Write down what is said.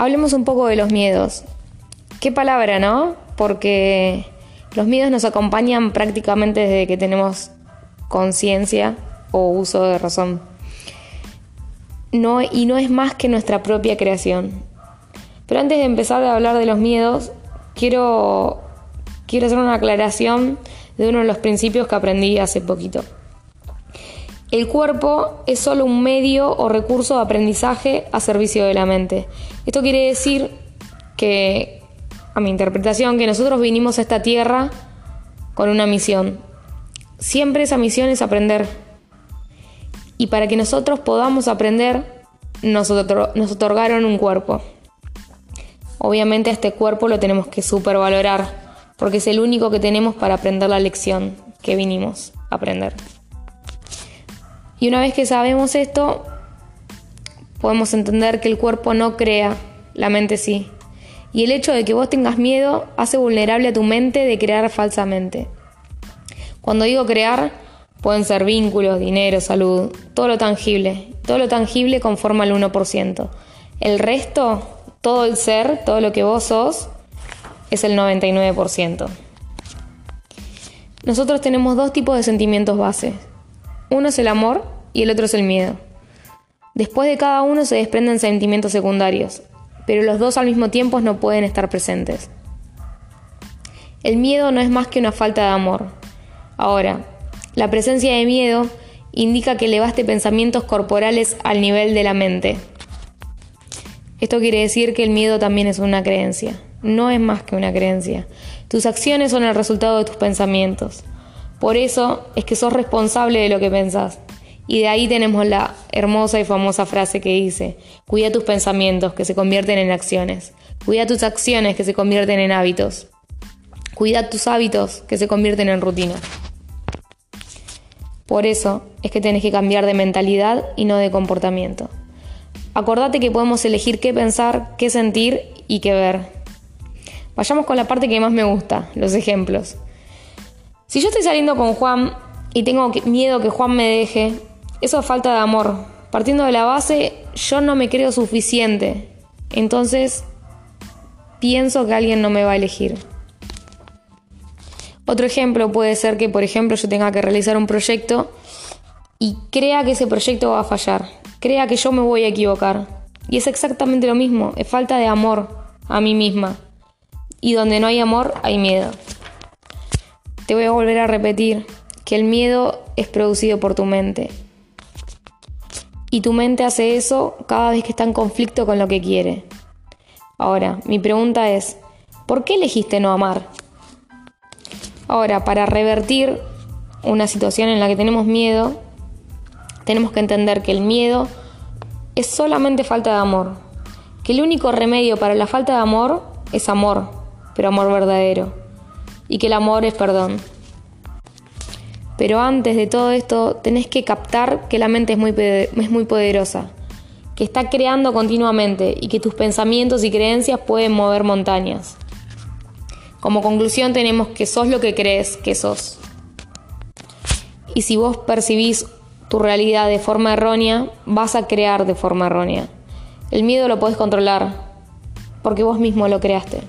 Hablemos un poco de los miedos. Qué palabra, ¿no? Porque los miedos nos acompañan prácticamente desde que tenemos conciencia o uso de razón. No, y no es más que nuestra propia creación. Pero antes de empezar a hablar de los miedos, quiero, quiero hacer una aclaración de uno de los principios que aprendí hace poquito. El cuerpo es solo un medio o recurso de aprendizaje a servicio de la mente. Esto quiere decir que, a mi interpretación, que nosotros vinimos a esta tierra con una misión. Siempre esa misión es aprender. Y para que nosotros podamos aprender, nos, nos otorgaron un cuerpo. Obviamente este cuerpo lo tenemos que supervalorar, porque es el único que tenemos para aprender la lección que vinimos a aprender. Y una vez que sabemos esto, podemos entender que el cuerpo no crea, la mente sí. Y el hecho de que vos tengas miedo hace vulnerable a tu mente de crear falsamente. Cuando digo crear, pueden ser vínculos, dinero, salud, todo lo tangible. Todo lo tangible conforma el 1%. El resto, todo el ser, todo lo que vos sos, es el 99%. Nosotros tenemos dos tipos de sentimientos base. Uno es el amor y el otro es el miedo. Después de cada uno se desprenden sentimientos secundarios, pero los dos al mismo tiempo no pueden estar presentes. El miedo no es más que una falta de amor. Ahora, la presencia de miedo indica que elevaste pensamientos corporales al nivel de la mente. Esto quiere decir que el miedo también es una creencia. No es más que una creencia. Tus acciones son el resultado de tus pensamientos. Por eso es que sos responsable de lo que pensás. Y de ahí tenemos la hermosa y famosa frase que dice, cuida tus pensamientos que se convierten en acciones, cuida tus acciones que se convierten en hábitos, cuida tus hábitos que se convierten en rutina. Por eso es que tenés que cambiar de mentalidad y no de comportamiento. Acordate que podemos elegir qué pensar, qué sentir y qué ver. Vayamos con la parte que más me gusta, los ejemplos. Si yo estoy saliendo con Juan y tengo miedo que Juan me deje, eso es falta de amor. Partiendo de la base, yo no me creo suficiente. Entonces, pienso que alguien no me va a elegir. Otro ejemplo puede ser que, por ejemplo, yo tenga que realizar un proyecto y crea que ese proyecto va a fallar. Crea que yo me voy a equivocar. Y es exactamente lo mismo, es falta de amor a mí misma. Y donde no hay amor, hay miedo. Te voy a volver a repetir que el miedo es producido por tu mente. Y tu mente hace eso cada vez que está en conflicto con lo que quiere. Ahora, mi pregunta es, ¿por qué elegiste no amar? Ahora, para revertir una situación en la que tenemos miedo, tenemos que entender que el miedo es solamente falta de amor. Que el único remedio para la falta de amor es amor, pero amor verdadero y que el amor es perdón. Pero antes de todo esto, tenés que captar que la mente es muy, es muy poderosa, que está creando continuamente y que tus pensamientos y creencias pueden mover montañas. Como conclusión tenemos que sos lo que crees que sos. Y si vos percibís tu realidad de forma errónea, vas a crear de forma errónea. El miedo lo podés controlar, porque vos mismo lo creaste.